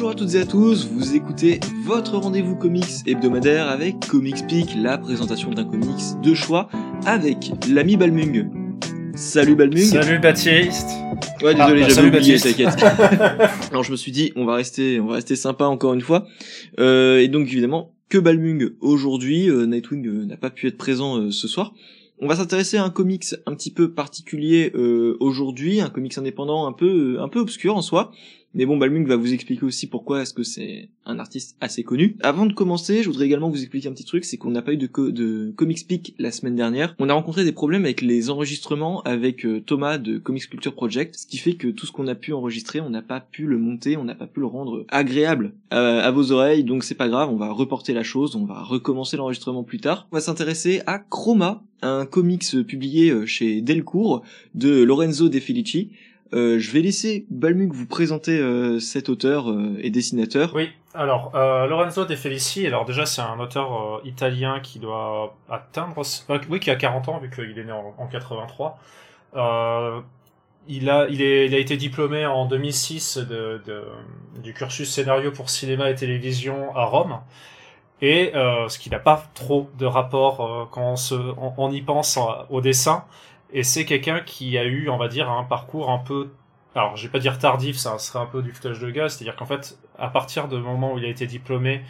Bonjour à toutes et à tous, vous écoutez votre rendez-vous comics hebdomadaire avec Comics Peak, la présentation d'un comics de choix avec l'ami Balmung. Salut Balmung. Salut Baptiste. Ouais, désolé, Ah, bah, j'avais oublié, Baptiste. t'inquiète. Alors je me suis dit, on va rester, on va rester sympa encore une fois. Euh, et donc évidemment, que Balmung aujourd'hui, euh, Nightwing euh, n'a pas pu être présent euh, ce soir. On va s'intéresser à un comics un petit peu particulier euh, aujourd'hui, un comics indépendant un peu, un peu obscur en soi. Mais bon, Balmung va vous expliquer aussi pourquoi est-ce que c'est un artiste assez connu. Avant de commencer, je voudrais également vous expliquer un petit truc, c'est qu'on n'a pas eu de, co- de Comics Peak la semaine dernière. On a rencontré des problèmes avec les enregistrements avec euh, Thomas de Comics Culture Project, ce qui fait que tout ce qu'on a pu enregistrer, on n'a pas pu le monter, on n'a pas pu le rendre agréable euh, à vos oreilles, donc c'est pas grave, on va reporter la chose, on va recommencer l'enregistrement plus tard. On va s'intéresser à Chroma, un comics publié euh, chez Delcourt de Lorenzo De Felici. Euh, je vais laisser Balmung vous présenter euh, cet auteur euh, et dessinateur. Oui, alors Lorenzo De Felici, alors déjà c'est un auteur italien qui doit atteindre, oui qui a 40 ans vu qu'il est né en, en 83. Euh, il a, il, est, il a été diplômé en 2006 de, de, du cursus scénario pour cinéma et télévision à Rome. Et ce qui n'a pas trop de rapport quand on, se, on, y pense au dessin. Et c'est quelqu'un qui a eu, on va dire, un parcours un peu alors je vais pas dire tardif, ça serait un peu du foutage de gaz, c'est-à-dire qu'en fait, à partir du moment où il a été diplômé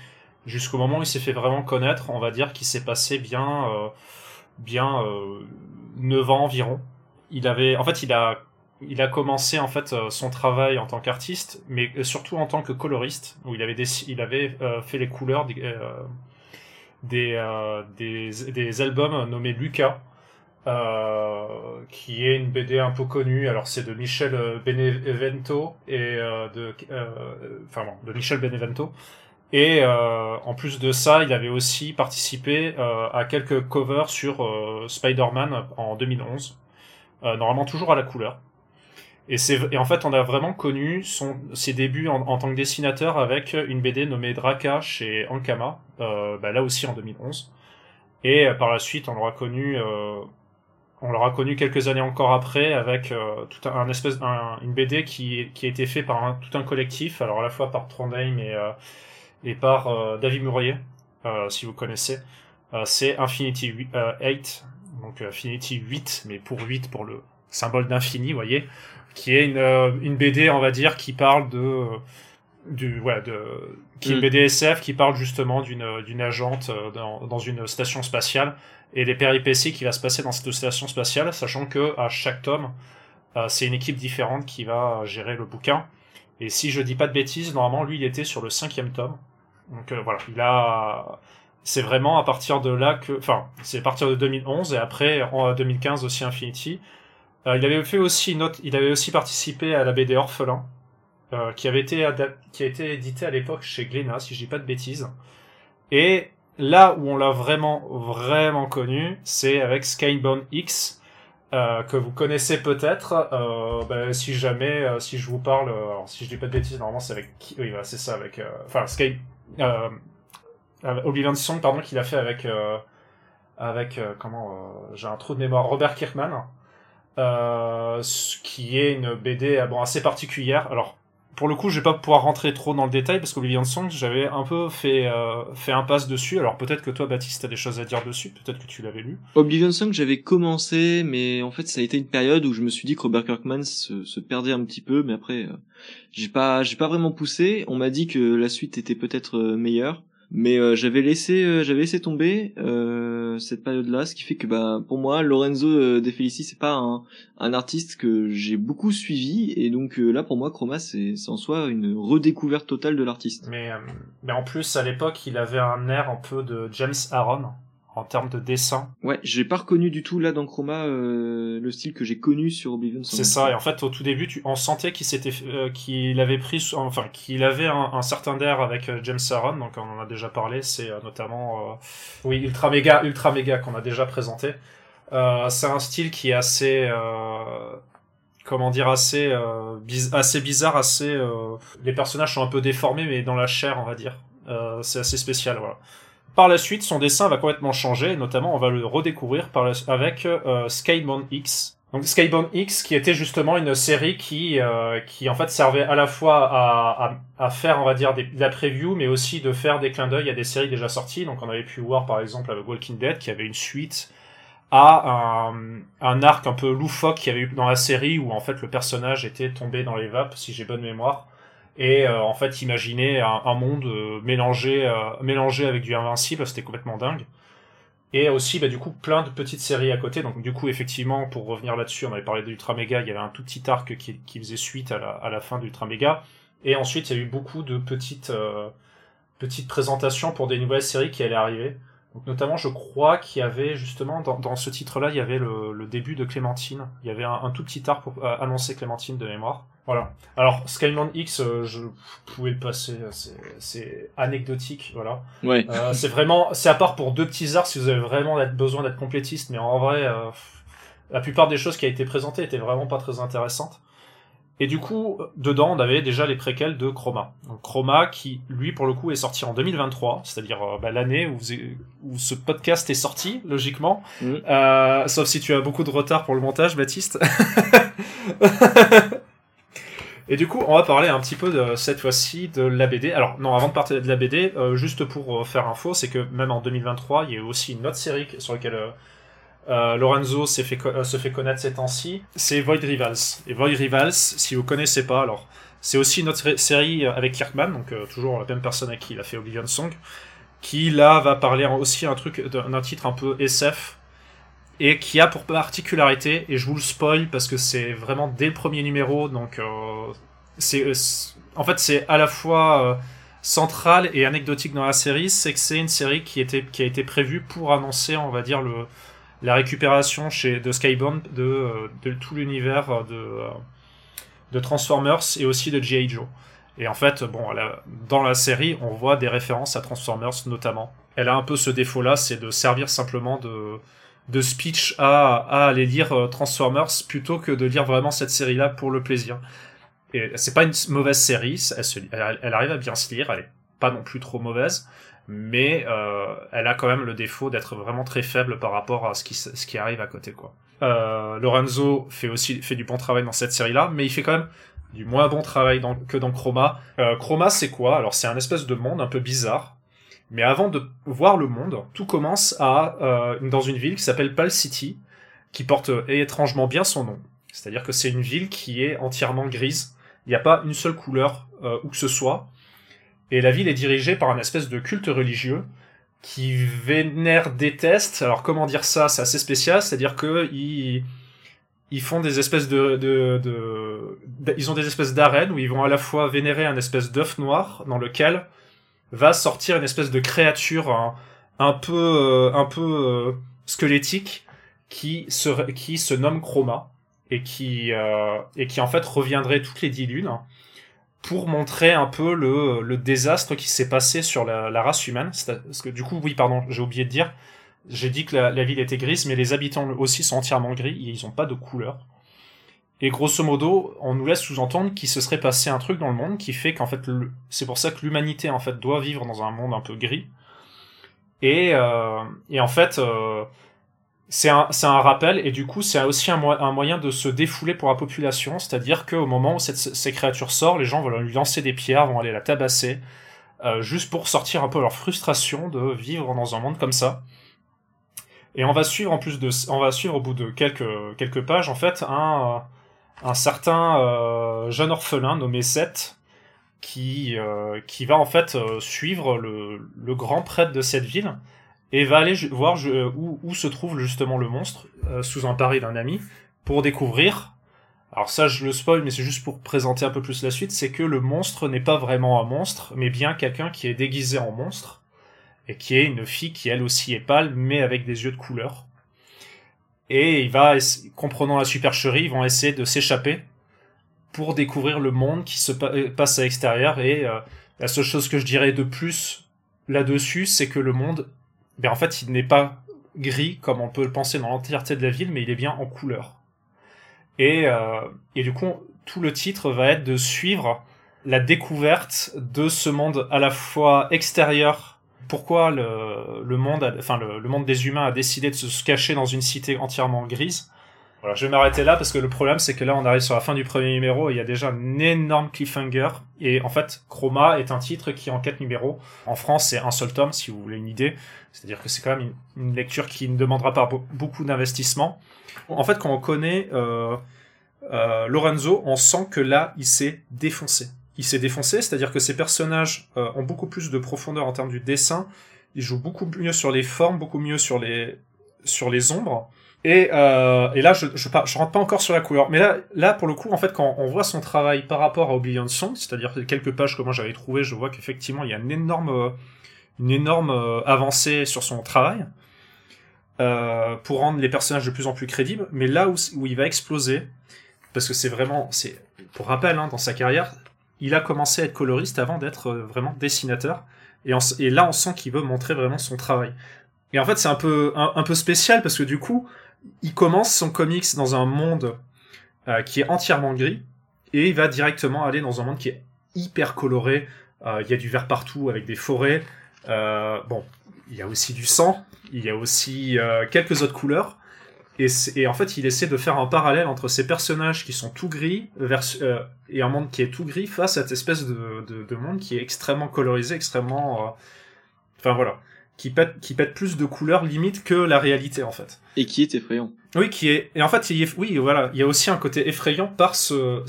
jusqu'au moment où il s'est fait vraiment connaître, on va dire qu'il s'est passé bien, euh, bien euh, 9 ans environ. Il avait, en fait, il a, il a commencé en fait euh, son travail en tant qu'artiste, mais surtout en tant que coloriste, où il avait, il avait euh, fait les couleurs des, euh, des, euh, des, des albums nommés Lucas, euh, qui est une BD un peu connue. Alors c'est de Michel euh, Benevento et euh, de, enfin bon, de Michel Benevento. Et en plus de ça, il avait aussi participé à quelques covers sur Spider-Man en 2011, euh, normalement toujours à la couleur. Et, et en fait, on a vraiment connu son, ses débuts en, tant que dessinateur avec une BD nommée Draka chez Ankama, euh, bah, là aussi en 2011. Et par la suite, on l'aura connu, euh, on l'aura connu quelques années encore après avec euh, tout un, espèce, un- une BD qui, qui a été fait par tout un collectif, alors à la fois par Trondheim et, euh, et par euh, David Murier, euh, si vous connaissez. C'est Infinity 8, euh, 8, donc Infinity 8, mais pour 8 pour le symbole d'infini, voyez, qui est une, une BD, on va dire, qui parle de du ouais de qui est une Mm. BD SF qui parle justement d'une d'une agente euh, dans, dans une station spatiale et les péripéties qui va se passer dans cette station spatiale, sachant que à chaque tome, euh, c'est une équipe différente qui va gérer le bouquin. Et si je dis pas de bêtises, normalement lui il était sur le cinquième tome. Donc euh, voilà, il a c'est vraiment à partir de là que, enfin, c'est à partir de 2011 et après en 2015 aussi Infinity. Euh, il avait fait aussi une autre, il avait aussi participé à la BD Orphelin, euh, qui avait été qui a été édité à l'époque chez Glénat, si je dis pas de bêtises. Et là où on l'a vraiment vraiment connu, c'est avec Skybound X, euh, que vous connaissez peut-être. Euh, ben, si jamais, si je vous parle, si je dis pas de bêtises, normalement c'est avec, oui, voilà, c'est ça, avec, enfin Sky, Oblivion Song, pardon, qu'il a fait avec, avec comment, j'ai un trou de mémoire, Robert Kirkman, euh, qui est une BD bon assez particulière. Alors pour le coup, je vais pas pouvoir rentrer trop dans le détail parce qu'Oblivion Song, j'avais un peu fait euh, fait un passe dessus. Alors peut-être que toi, Baptiste, t'as des choses à dire dessus. Peut-être que tu l'avais lu. Oblivion Song, j'avais commencé, mais en fait, ça a été une période où je me suis dit que Robert Kirkman se, perdait un petit peu, mais après, euh, j'ai pas, j'ai pas vraiment poussé. On m'a dit que la suite était peut-être euh, meilleure, mais euh, j'avais laissé, j'avais laissé tomber cette période-là, ce qui fait que, bah, pour moi, Lorenzo euh, De Felici, c'est pas un, artiste que j'ai beaucoup suivi, et donc euh, là, pour moi, Chroma, c'est c'est en soi une redécouverte totale de l'artiste. Mais euh, mais en plus, à l'époque, il avait un air un peu de James Aaron en termes de dessin. Ouais, j'ai pas reconnu du tout là dans Chroma euh, le style que j'ai connu sur Oblivion. C'est ça. Et en fait, au tout début, tu, on sentait qu'il s'était, euh, qu'il avait pris, enfin, qu'il avait un, un certain air avec euh, James Aaron. Donc, on en a déjà parlé. C'est euh, notamment, euh, oui, Ultra Mega, Ultra Mega qu'on a déjà présenté. C'est un style qui est assez, comment dire, assez, euh, biz- assez bizarre, assez. euh, les personnages sont un peu déformés, mais dans la chair, on va dire. Euh, c'est assez spécial, voilà. Par la suite, son dessin va complètement changer, et notamment on va le redécouvrir avec euh, X, Donc Skybound X, qui était justement une série qui, euh, qui en fait servait à la fois à, faire, on va dire, de la preview, mais aussi de faire des clins d'œil à des séries déjà sorties. Donc on avait pu voir par exemple avec Walking Dead, qui avait une suite à un, un arc un peu loufoque qu'il y avait eu dans la série, où en fait le personnage était tombé dans les vapes, si j'ai bonne mémoire, et euh, en fait imaginez un, monde euh, mélangé, euh, mélangé avec du Invincible, c'était complètement dingue. Et aussi, bah, du coup, plein de petites séries à côté. Donc, du coup, effectivement, pour revenir là-dessus, on avait parlé d'Ultra Mega, il y avait un tout petit arc qui, faisait suite à la, fin d'Ultra Mega. Et ensuite, il y a eu beaucoup de petites, petites présentations pour des nouvelles séries qui allaient arriver. Donc, notamment, je crois qu'il y avait, justement, dans, dans ce titre-là, il y avait le, le, début de Clémentine. Il y avait un, un tout petit arc pour euh, annoncer Clémentine de mémoire. Voilà. Alors, Skyland X, euh, je pouvais le passer, c'est anecdotique, voilà. Ouais. Euh, c'est vraiment, c'est à part pour deux petits arts si vous avez vraiment besoin d'être complétiste, mais en vrai, euh, la plupart des choses qui a été présentées étaient vraiment pas très intéressantes. Et du coup, dedans, on avait déjà les préquels de Chroma. Donc, Chroma, qui, lui, pour le coup, est sorti en 2023, c'est-à-dire euh, bah, l'année où, où, ce podcast est sorti, logiquement. Mmh. Euh, sauf si tu as beaucoup de retard pour le montage, Baptiste. Et du coup, on va parler un petit peu de, cette fois-ci de la BD. Alors non, avant de parler de la BD, euh, juste pour faire info, c'est que même en 2023, il y a eu aussi une autre série sur laquelle euh, euh Lorenzo fait se fait connaître ces temps-ci. C'est Void Rivals. Et Void Rivals, si vous connaissez pas, alors c'est aussi une autre série avec Kirkman, donc toujours la même personne à qui il a fait Oblivion Song, qui là va parler aussi un truc d'un titre un peu SF et qui a pour particularité, et je vous le spoil parce que c'est vraiment dès le premier numéro, donc euh, c'est en fait c'est à la fois euh, central et anecdotique dans la série, c'est que c'est une série qui était qui a été prévue pour annoncer, on va dire le la récupération chez de Skybound de, euh, tout l'univers de de Transformers et aussi de G.I. Joe. Et en fait, dans la série, on voit des références à Transformers notamment. Elle a un peu ce défaut-là, c'est de servir simplement de speech à, aller lire euh, Transformers plutôt que de lire vraiment cette série-là pour le plaisir. Et c'est pas une mauvaise série, elle, arrive à bien se lire, elle est pas non plus trop mauvaise, mais euh, elle a quand même le défaut d'être vraiment très faible par rapport à ce qui, ce qui arrive à côté, quoi. Euh, Lorenzo fait aussi fait du bon travail dans cette série-là, mais il fait quand même du moins bon travail dans, que dans Chroma. Euh, Chroma, c'est quoi? Alors, c'est un espèce de monde un peu bizarre mais avant de voir le monde, tout commence à euh, dans une ville qui s'appelle Pal City, qui porte euh, étrangement bien son nom. C'est-à-dire que c'est une ville qui est entièrement grise. Il n'y a pas une seule couleur euh, où que ce soit. Et la ville est dirigée par un espèce de culte religieux qui vénère, déteste. Alors comment dire ça? C'est assez spécial. C'est-à-dire que ils, ils font des espèces de, de, de, ils ont des espèces d'arènes où ils vont à la fois vénérer un espèce d'œuf noir dans lequel va sortir une espèce de créature un, peu euh, un peu euh, squelettique qui se qui se nomme Chroma et qui euh, et qui en fait reviendrait toutes les dix lunes pour montrer un peu le, désastre qui s'est passé sur la, race humaine parce que du coup oui pardon j'ai oublié de dire j'ai dit que la, ville était grise mais les habitants aussi sont entièrement gris ils ont pas de couleur et grosso modo, on nous laisse sous-entendre qu'il se serait passé un truc dans le monde qui fait qu'en fait, c'est pour ça que l'humanité en fait doit vivre dans un monde un peu gris. Et, euh, et en fait, euh, c'est un, rappel et du coup, c'est aussi un, moyen de se défouler pour la population, c'est-à-dire qu'au moment où ces créatures sortent, les gens vont lui lancer des pierres, vont aller la tabasser, euh, juste pour sortir un peu leur frustration de vivre dans un monde comme ça. Et on va suivre en plus de, on va suivre au bout de quelques pages en fait un un certain euh, jeune orphelin nommé Seth qui, euh, qui va en fait euh, suivre le, grand prêtre de cette ville et va aller voir où, où, se trouve justement le monstre euh, sous un pari d'un ami pour découvrir. Alors ça je le spoil mais c'est juste pour présenter un peu plus la suite, c'est que le monstre n'est pas vraiment un monstre mais bien quelqu'un qui est déguisé en monstre et qui est une fille qui elle aussi est pâle mais avec des yeux de couleur et il va, comprenant la supercherie, ils vont essayer de s'échapper pour découvrir le monde qui se euh, passe à l'extérieur. Et euh, la seule chose que je dirais de plus là-dessus, c'est que le monde, en fait, il n'est pas gris comme on peut le penser dans l'entièreté de la ville, mais il est bien en couleur. Et, euh, du coup, tout le titre va être de suivre la découverte de ce monde à la fois extérieur pourquoi le, monde des humains a décidé de se cacher dans une cité entièrement grise, Voilà, je vais m'arrêter là parce que le problème c'est que là on arrive sur la fin du premier numéro et il y a déjà un énorme cliffhanger et en fait Chroma est un titre qui est en quatre numéros. En France c'est un seul tome si vous voulez une idée. C'est-à-dire que c'est quand même une, lecture qui ne demandera pas beaucoup d'investissement. En fait quand on connaît euh, euh, Lorenzo, on sent que là il s'est défoncé. Il s'est défoncé, c'est-à-dire que ses personnages euh, ont beaucoup plus de profondeur en termes du dessin. Il joue beaucoup mieux sur les formes, beaucoup mieux sur les sur les ombres. Et, euh, et là, je, je, rentre pas encore sur la couleur. Mais là, là, pour le coup, en fait, quand on voit son travail par rapport à Oblivion Song, c'est-à-dire quelques pages que moi j'avais trouvé, je vois qu'effectivement, il y a une énorme, une énorme euh, avancée sur son travail euh, pour rendre les personnages de plus en plus crédibles. Mais là où, où il va exploser, parce que c'est vraiment, c'est pour rappel, hein, dans sa carrière, il a commencé à être coloriste avant d'être vraiment dessinateur. Et, et là, on sent qu'il veut montrer vraiment son travail. Et en fait, c'est un peu un, peu spécial parce que du coup, il commence son comics dans un monde euh, qui est entièrement gris et il va directement aller dans un monde qui est hyper coloré. Euh, il y a du vert partout avec des forêts. Euh, bon, il y a aussi du sang. Il y a aussi quelques autres couleurs. Et, en fait, il essaie de faire un parallèle entre ces personnages qui sont tout gris et un monde qui est tout gris face à cette espèce de monde qui est extrêmement colorisé, extrêmement... Enfin voilà qui pète, qui pète plus de couleurs limite que la réalité en fait. Et qui est effrayant. Oui, qui est. Et en fait, il oui, voilà, il y a aussi un côté effrayant par ce,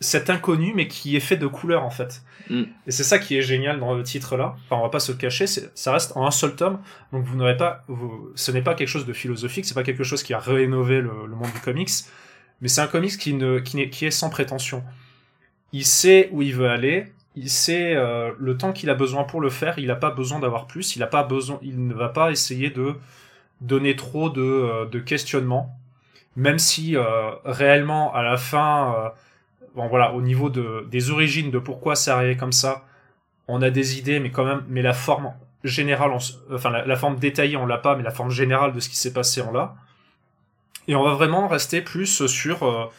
cet inconnu, mais qui est fait de couleurs en fait. Mm. Et c'est ça qui est génial dans le titre là. Enfin, on va pas se cacher, ça reste en un seul tome, donc vous n'aurez pas, vous, ce n'est pas quelque chose de philosophique, c'est pas quelque chose qui a rénové le, le monde du comics, mais c'est un comics qui ne, qui, est, qui est sans prétention. Il sait où il veut aller, il sait euh, le temps qu'il a besoin pour le faire, il n'a pas besoin d'avoir plus, il a pas besoin, il ne va pas essayer de donner trop de, euh, questionnements, même si euh, réellement à la fin, bon voilà, au niveau de, des origines de pourquoi c'est arrivé comme ça, on a des idées, mais quand même, mais la forme générale, enfin la, forme détaillée on l'a pas, mais la forme générale de ce qui s'est passé on l'a. Et on va vraiment rester plus sur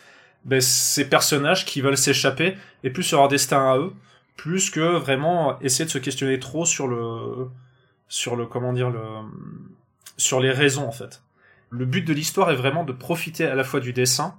ben, ces personnages qui veulent s'échapper et plus sur leur destin à eux plus que vraiment essayer de se questionner trop sur le sur le comment dire le sur les raisons en fait. Le but de l'histoire est vraiment de profiter à la fois du dessin.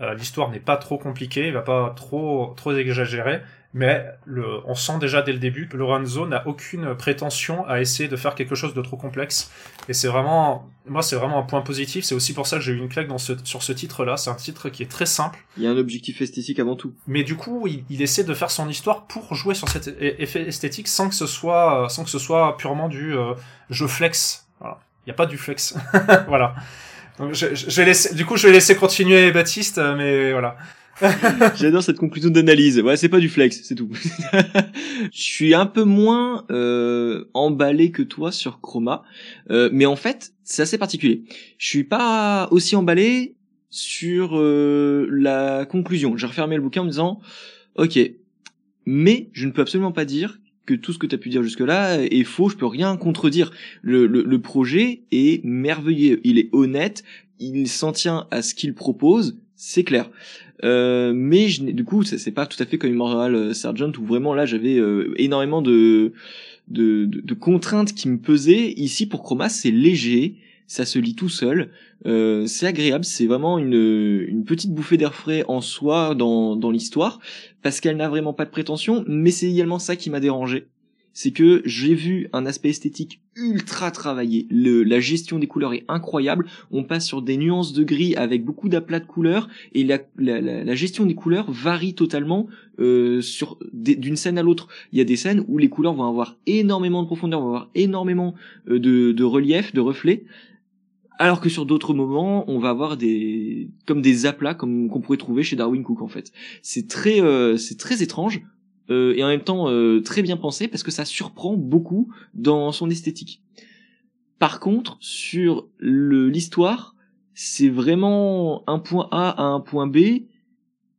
Euh, l'histoire n'est pas trop compliquée, il va pas trop trop exagérer, mais le, on sent déjà dès le début que Lorenzo n'a aucune prétention à essayer de faire quelque chose de trop complexe. Et c'est vraiment, moi, c'est vraiment un point positif. C'est aussi pour ça que j'ai eu une claque dans ce, sur ce titre-là. C'est un titre qui est très simple. Il y a un objectif esthétique avant tout. Mais du coup, il, il essaie de faire son histoire pour jouer sur cet effet esthétique sans que ce soit, sans que ce soit purement du euh, je flex. Voilà. Il n'y a pas du flex. voilà. Donc, je, je, vais laisser, du coup, je vais laisser continuer Baptiste, mais voilà. J'adore cette conclusion d'analyse. Ouais, c'est pas du flex, c'est tout. je suis un peu moins euh, emballé que toi sur Chroma, euh, mais en fait, c'est assez particulier. Je suis pas aussi emballé sur euh, la conclusion. J'ai refermé le bouquin en me disant, ok, mais je ne peux absolument pas dire que tout ce que tu as pu dire jusque-là est faux, je peux rien contredire. Le, le, le projet est merveilleux, il est honnête, il s'en tient à ce qu'il propose, c'est clair. Euh, mais je, du coup, c'est pas tout à fait comme Immortal euh, Sergeant où vraiment là j'avais euh, énormément de, de, de, contraintes qui me pesaient. Ici pour Chroma, c'est léger, ça se lit tout seul, euh, c'est agréable, c'est vraiment une, une petite bouffée d'air frais en soi dans, dans l'histoire parce qu'elle n'a vraiment pas de prétention, mais c'est également ça qui m'a dérangé c'est que j'ai vu un aspect esthétique ultra travaillé. Le, la gestion des couleurs est incroyable. On passe sur des nuances de gris avec beaucoup d'aplats de couleurs et la, gestion des couleurs varie totalement euh, sur d'une scène à l'autre. Il y a des scènes où les couleurs vont avoir énormément de profondeur, vont avoir énormément euh, de, de relief, de reflets. Alors que sur d'autres moments, on va avoir des comme des aplats comme qu'on pourrait trouver chez Darwin Cook en fait. C'est très euh, c'est très étrange euh, et en même temps euh, très bien pensé parce que ça surprend beaucoup dans son esthétique. Par contre, sur l'histoire, c'est vraiment un point A à un point B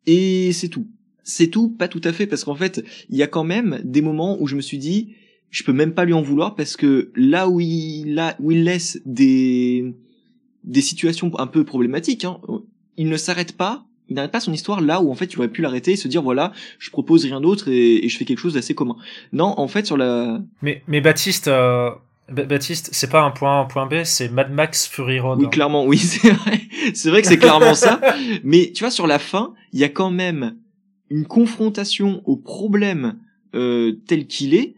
et c'est tout. C'est tout, pas tout à fait parce qu'en fait, il y a quand même des moments où je me suis dit, je peux même pas lui en vouloir parce que là où il là où il laisse des des situations un peu problématiques, hein, il ne s'arrête pas il n'arrête pas son histoire là où en fait il aurait pu l'arrêter et se dire voilà je propose rien d'autre et, je fais quelque chose d'assez commun non en fait sur la mais mais Baptiste euh, Baptiste, c'est pas un point A, un point B, c'est Mad Max Fury Road. Oui, clairement, oui, c'est vrai. C'est vrai que c'est clairement ça. Mais tu vois, sur la fin, il y a quand même une confrontation au problème euh, tel qu'il est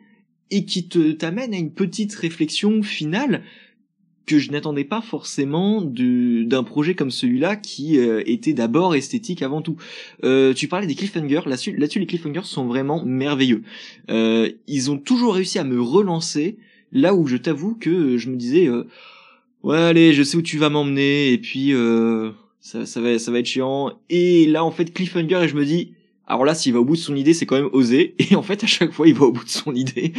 et qui te t'amène à une petite réflexion finale que je n'attendais pas forcément d'un projet comme celui-là qui euh, était d'abord esthétique avant tout. Euh, tu parlais des cliffhangers, là-dessus, les cliffhangers sont vraiment merveilleux. Euh, ils ont toujours réussi à me relancer là où je t'avoue que je me disais euh, ouais allez je sais où tu vas m'emmener et puis euh, ça, ça va ça va être chiant et là en fait cliffhanger et je me dis alors là, s'il va au bout de son idée, c'est quand même osé. Et en fait, à chaque fois, il va au bout de son idée.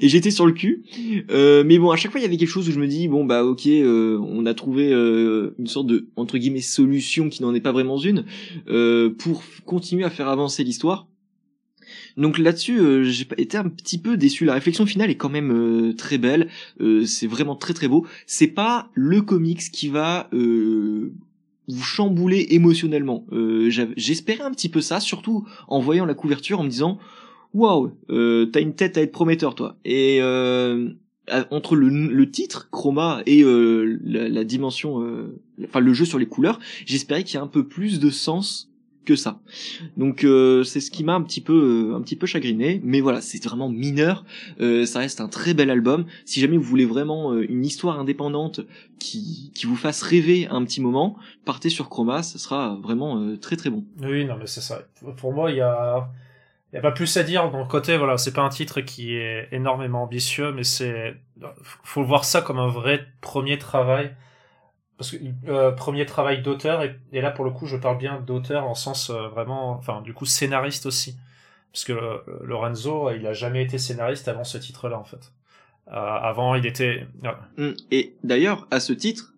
et j'étais sur le cul. Euh, mais bon, à chaque fois, il y avait quelque chose où je me dis, bon, bah ok, euh, on a trouvé euh, une sorte de, entre guillemets, solution qui n'en est pas vraiment une, euh, pour continuer à faire avancer l'histoire. Donc là-dessus, j'ai été un petit peu déçu. La réflexion finale est quand même très belle. c'est vraiment très très beau. C'est pas le comics qui va vous chambouler émotionnellement. Euh, J'espérais un petit peu ça, surtout en voyant la couverture, en me disant waouh, euh, t'as une tête à être prometteur toi. Et euh, entre le, le, titre Chroma et euh, la, la, dimension, euh, enfin le jeu sur les couleurs, j'espérais qu'il y ait un peu plus de sens ça. Donc euh, c'est ce qui m'a un petit peu euh, un petit peu chagriné, mais voilà, c'est vraiment mineur. Euh, ça reste un très bel album. Si jamais vous voulez vraiment une histoire indépendante qui qui vous fasse rêver un petit moment, partez sur Chroma, ça sera vraiment très très bon. Oui, non mais c'est ça. Pour moi, il y a il y a pas plus à dire dans le côté voilà, c'est pas un titre qui est énormément ambitieux mais c'est faut voir ça comme un vrai premier travail parce que euh, premier travail d'auteur et, là pour le coup je parle bien d'auteur en sens euh, vraiment enfin du coup scénariste aussi. Parce que euh, Lorenzo il a jamais été scénariste avant ce titre là en fait. Avant il était hum, et d'ailleurs à ce titre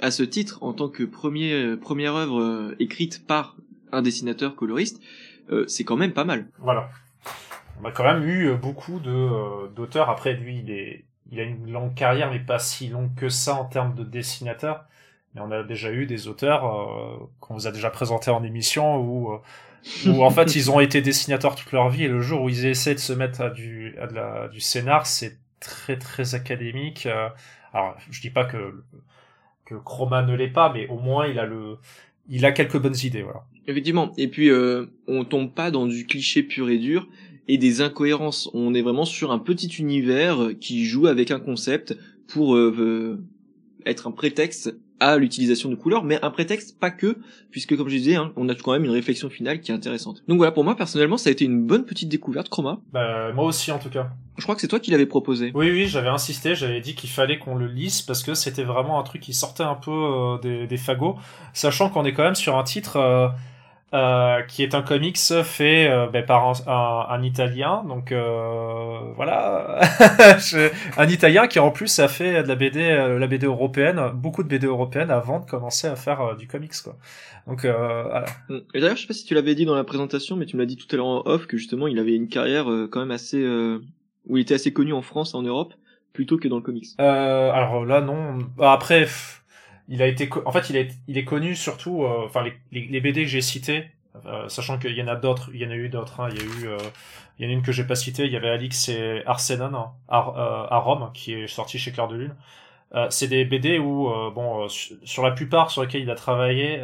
à ce titre en tant que premier première œuvre écrite par un dessinateur coloriste c'est quand même pas mal. Voilà. On a quand même eu beaucoup de d'auteurs. Après lui il est il a une longue carrière, mais pas si longue que ça en termes de dessinateur. Mais on a déjà eu des auteurs euh, qu'on vous a déjà présentés en émission où, euh, où en fait ils ont été dessinateurs toute leur vie et le jour où ils essaient de se mettre à du, à de la, du scénar, c'est très très académique. Euh. alors je dis pas que que Chroma ne l'est pas, mais au moins il a le il a quelques bonnes idées, voilà. Effectivement. Et puis euh, on tombe pas dans du cliché pur et dur et des incohérences. On est vraiment sur un petit univers qui joue avec un concept pour euh, euh, être un prétexte à l'utilisation de couleurs, mais un prétexte pas que, puisque comme je disais, hein, on a quand même une réflexion finale qui est intéressante. Donc voilà, pour moi personnellement, ça a été une bonne petite découverte, Chroma. Bah moi aussi en tout cas. Je crois que c'est toi qui l'avais proposé. Oui, oui, j'avais insisté, j'avais dit qu'il fallait qu'on le lise parce que c'était vraiment un truc qui sortait un peu euh, des, des, fagots, sachant qu'on est quand même sur un titre euh, qui est un comics fait euh, ben, par un, un, Italien, donc euh, voilà, un Italien qui en plus a fait de la BD, euh, la BD européenne, beaucoup de BD européennes avant de commencer à faire du comics quoi. Donc voilà. Et d'ailleurs, je sais pas si tu l'avais dit dans la présentation, mais tu me l'as dit tout à l'heure en off que justement il avait une carrière quand même assez, où il était assez connu en France, en Europe, plutôt que dans le comics. alors là non, après il a été, en fait, il est, connu surtout, euh, enfin les, les, BD que j'ai cités, euh, sachant qu'il y en a d'autres, il y en a eu d'autres. Hein, il y a eu, euh, il y en a une que j'ai pas citée. Il y avait Alix et Arsenon hein, à, Rome, qui est sorti chez Claire de Lune. c'est des BD où, bon, sur la plupart sur lesquels il a travaillé,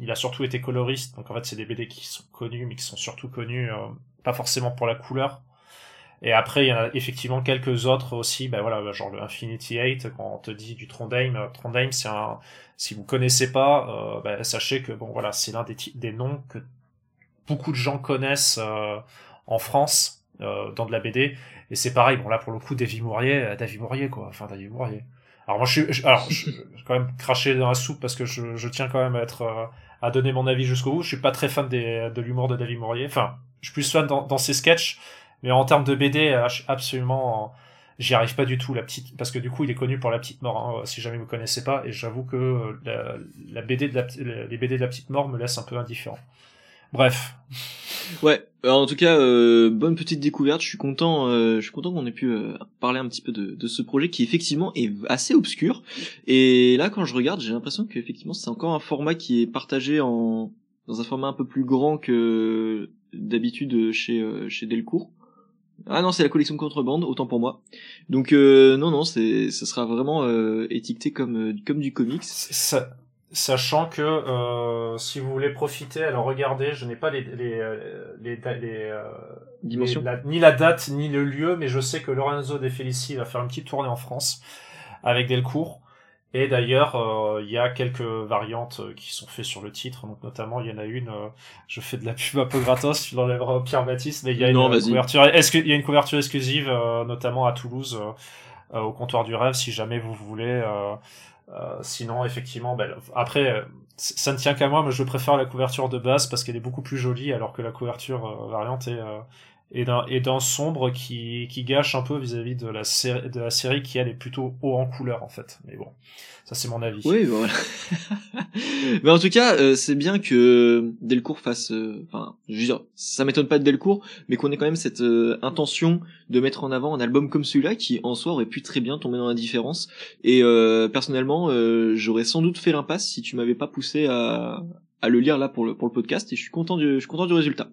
il a surtout été coloriste. Donc en fait, c'est des BD qui sont connus, mais qui sont surtout connus pas forcément pour la couleur, et après, il y en a effectivement quelques autres aussi, ben voilà, genre le Infinity 8, quand on te dit du Trondheim. Euh, Trondheim, c'est un, si vous connaissez pas, euh, ben, sachez que bon voilà, c'est l'un des, noms que beaucoup de gens connaissent euh, en France euh, dans de la BD. Et c'est pareil, bon là pour le coup, David Mourier, euh, David Mourier quoi, enfin David Mourier. Alors moi je suis, alors je, quand même craché dans la soupe parce que je, je tiens quand même à être, à donner mon avis jusqu'au bout. Je suis pas très fan des, de l'humour de David Mourier. Enfin, je suis plus fan dans, dans ses sketchs mais en termes de BD, euh, absolument, j'y arrive pas du tout. La petite, parce que du coup, il est connu pour la petite mort. Hein, si jamais vous connaissez pas, et j'avoue que euh, la, BD de la, les BD de la petite mort me laissent un peu indifférent. Bref. Ouais. en tout cas, euh, bonne petite découverte. Je suis content. je suis content qu'on ait pu parler un petit peu de, de, ce projet qui effectivement est assez obscur. Et là, quand je regarde, j'ai l'impression qu'effectivement, c'est encore un format qui est partagé en dans un format un peu plus grand que d'habitude chez chez Delcourt. Ah non, c'est la collection contrebande, autant pour moi. Donc euh, non, non, c'est, ça sera vraiment euh, étiqueté comme euh, comme du comics. Ça, sachant que euh, si vous voulez profiter, alors regardez, je n'ai pas les les les, les, dimensions, ni la date ni le lieu, mais je sais que Lorenzo De Felici va faire une petite tournée en France avec Delcourt. Et d'ailleurs, euh, il y a quelques variantes euh, qui sont faites sur le titre, donc notamment il y en a une, euh, je fais de la pub un peu gratos, tu l'enlèveras Pierre Baptiste, mais il y a une couverture, est-ce qu'il y a une couverture exclusive, notamment à Toulouse, au comptoir du rêve, si jamais vous voulez. sinon, effectivement, ben, après, ça ne tient qu'à moi, mais je préfère la couverture de base parce qu'elle est beaucoup plus jolie, alors que la couverture variante est et d'un et d'un sombre qui qui gâche un peu vis-à-vis de la série de la série qui elle est plutôt haut en couleur en fait. Mais bon ça c'est mon avis. Oui voilà. Mais en tout cas euh, c'est bien que Delcourt fasse euh, enfin je veux dire ça m'étonne pas de Delcourt mais qu'on ait quand même cette euh, intention de mettre en avant un album comme celui-là qui en soi aurait pu très bien tomber dans la différence. Et personnellement j'aurais sans doute fait l'impasse si tu m'avais pas poussé à à le lire là pour le pour le podcast et je suis content du je suis content du résultat.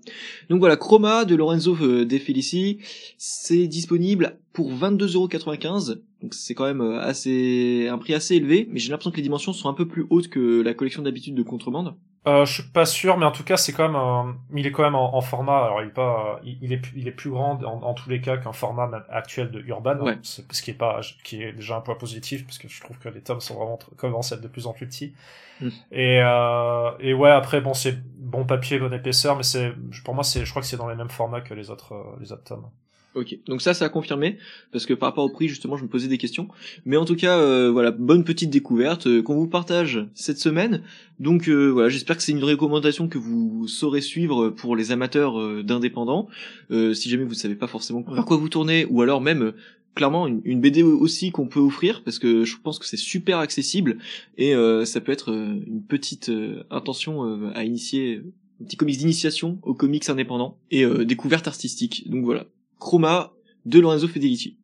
Donc voilà, Chroma de Lorenzo euh, De Felici, c'est disponible pour 22,95€. Donc c'est quand même euh, assez un prix assez élevé, mais j'ai l'impression que les dimensions sont un peu plus hautes que la collection d'habitude de contrebande. Euh, je suis pas sûr, mais en tout cas, c'est quand même, il est quand même en, format. Alors, il est pas, il, est, il est plus grand en, tous les cas qu'un format actuel de Urban, ouais. ce qui est pas, qui est déjà un point positif, parce que je trouve que les tomes sont vraiment commencent à être de plus en plus petits. Mm. Et, euh, et ouais, après, bon, c'est bon papier, bonne épaisseur, mais c'est, pour moi, c'est, je crois que c'est dans les mêmes formats que les autres, euh, les autres tomes. Ok, donc ça, ça a confirmé parce que par rapport au prix, justement, je me posais des questions. Mais en tout cas, euh, voilà, bonne petite découverte euh, qu'on vous partage cette semaine. Donc euh, voilà, j'espère que c'est une recommandation que vous saurez suivre pour les amateurs d'indépendants. si jamais vous ne savez pas forcément par quoi vous tournez, ou alors même clairement une, BD aussi qu'on peut offrir parce que je pense que c'est super accessible et ça peut être une petite intention à initier un petit comics d'initiation aux comics indépendants et découverte artistique. Donc voilà, Chroma de Lorenzo Federici.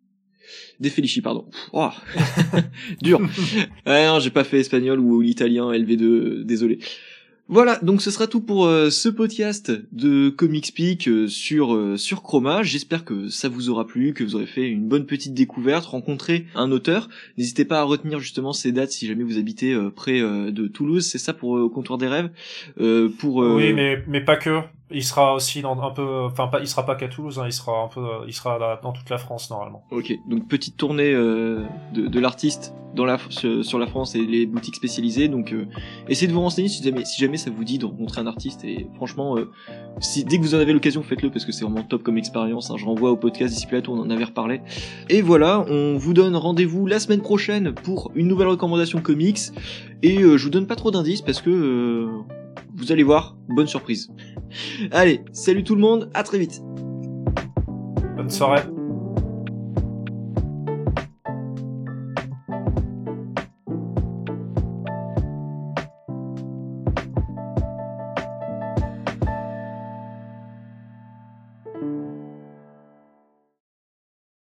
De Felici, pardon. Oh. Dur. ah non, j'ai pas fait espagnol ou l'italien LV2, désolé. Voilà, donc ce sera tout pour euh, ce podcast de Comics Peak euh, sur euh, sur Chroma. J'espère que ça vous aura plu, que vous aurez fait une bonne petite découverte, rencontré un auteur. N'hésitez pas à retenir justement ces dates si jamais vous habitez près de Toulouse. C'est ça pour au comptoir des rêves. pour oui, mais mais pas que. Il sera aussi dans un peu, enfin pas, il sera pas qu'à Toulouse, hein, il sera un peu, il sera dans toute la France normalement. Ok, donc petite tournée euh, de, de l'artiste dans la sur, la France et les boutiques spécialisées. Donc euh, essayez de vous renseigner si jamais, si jamais ça vous dit de rencontrer un artiste. Et franchement, euh, si dès que vous en avez l'occasion, faites-le parce que c'est vraiment top comme expérience. Hein. Je renvoie au podcast d'ici on en avait reparlé. Et voilà, on vous donne rendez-vous la semaine prochaine pour une nouvelle recommandation comics. Et je vous donne pas trop d'indices parce que vous allez voir, bonne surprise. Allez, salut tout le monde, à très vite. Bonne soirée.